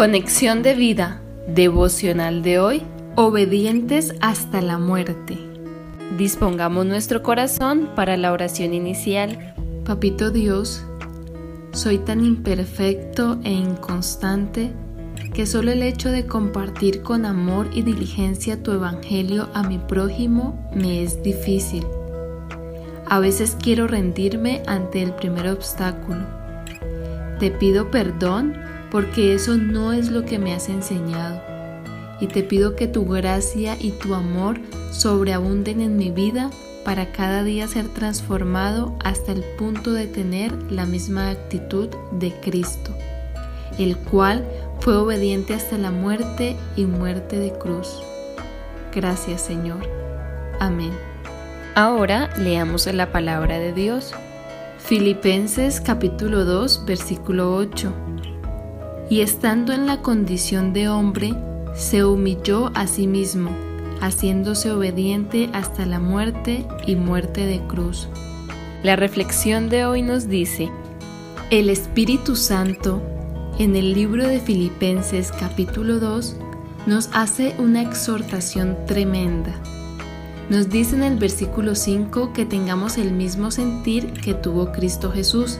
Conexión de vida devocional de hoy, obedientes hasta la muerte. Dispongamos nuestro corazón para la oración inicial. Papito Dios, soy tan imperfecto e inconstante que solo el hecho de compartir con amor y diligencia tu evangelio a mi prójimo me es difícil. A veces quiero rendirme ante el primer obstáculo. Te pido perdón porque eso no es lo que me has enseñado. Y te pido que tu gracia y tu amor sobreabunden en mi vida para cada día ser transformado hasta el punto de tener la misma actitud de Cristo, el cual fue obediente hasta la muerte y muerte de cruz. Gracias Señor. Amén. Ahora leamos la palabra de Dios. Filipenses capítulo 2 versículo 8 y estando en la condición de hombre, se humilló a sí mismo, haciéndose obediente hasta la muerte y muerte de cruz. La reflexión de hoy nos dice, el Espíritu Santo, en el libro de Filipenses capítulo 2, nos hace una exhortación tremenda. Nos dice en el versículo 5 que tengamos el mismo sentir que tuvo Cristo Jesús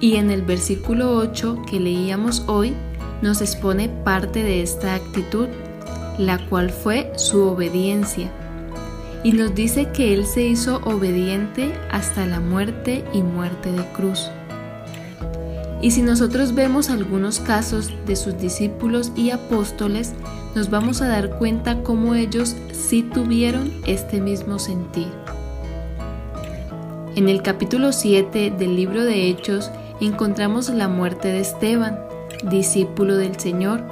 y en el versículo 8 que leíamos hoy nos expone parte de esta actitud, la cual fue su obediencia. Y nos dice que Él se hizo obediente hasta la muerte y muerte de cruz. Y si nosotros vemos algunos casos de sus discípulos y apóstoles, nos vamos a dar cuenta cómo ellos sí tuvieron este mismo sentir. En el capítulo 7 del libro de Hechos, encontramos la muerte de Esteban, discípulo del Señor.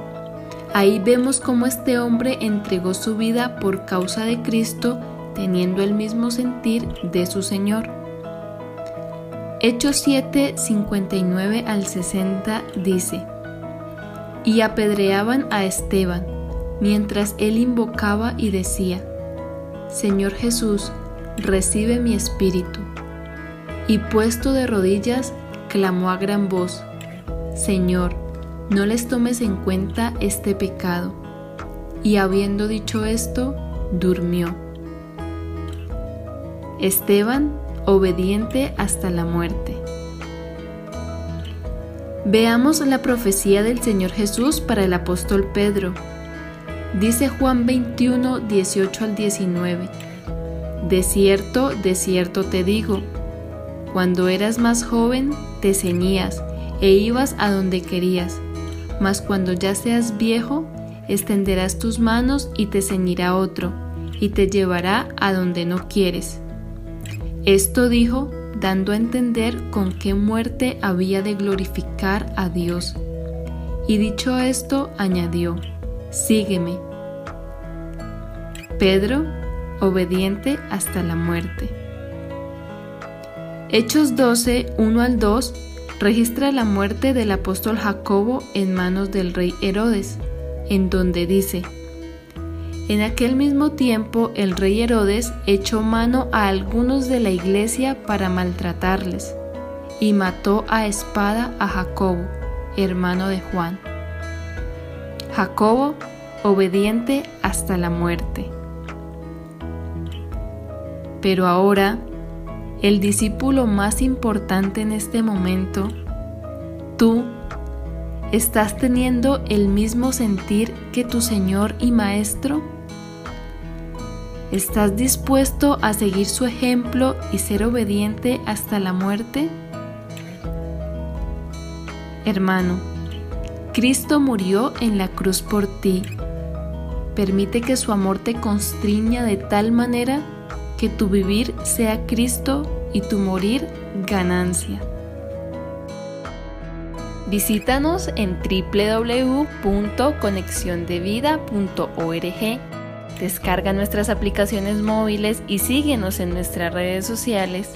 Ahí vemos cómo este hombre entregó su vida por causa de Cristo, teniendo el mismo sentir de su Señor. Hechos 7, 59 al 60 dice, Y apedreaban a Esteban, mientras él invocaba y decía, Señor Jesús, recibe mi espíritu. Y puesto de rodillas, clamó a gran voz, Señor, no les tomes en cuenta este pecado. Y habiendo dicho esto, durmió. Esteban, obediente hasta la muerte. Veamos la profecía del Señor Jesús para el apóstol Pedro. Dice Juan 21, 18 al 19. De cierto, de cierto te digo, cuando eras más joven, te ceñías e ibas a donde querías, mas cuando ya seas viejo, extenderás tus manos y te ceñirá otro, y te llevará a donde no quieres. Esto dijo, dando a entender con qué muerte había de glorificar a Dios. Y dicho esto, añadió, Sígueme. Pedro, obediente hasta la muerte. Hechos 12, 1 al 2 registra la muerte del apóstol Jacobo en manos del rey Herodes, en donde dice, en aquel mismo tiempo el rey Herodes echó mano a algunos de la iglesia para maltratarles, y mató a espada a Jacobo, hermano de Juan. Jacobo, obediente hasta la muerte. Pero ahora el discípulo más importante en este momento, tú estás teniendo el mismo sentir que tu Señor y Maestro? ¿Estás dispuesto a seguir su ejemplo y ser obediente hasta la muerte? Hermano, Cristo murió en la cruz por ti. Permite que su amor te constriña de tal manera que tu vivir sea Cristo y tu morir ganancia. Visítanos en www.conexiondevida.org. Descarga nuestras aplicaciones móviles y síguenos en nuestras redes sociales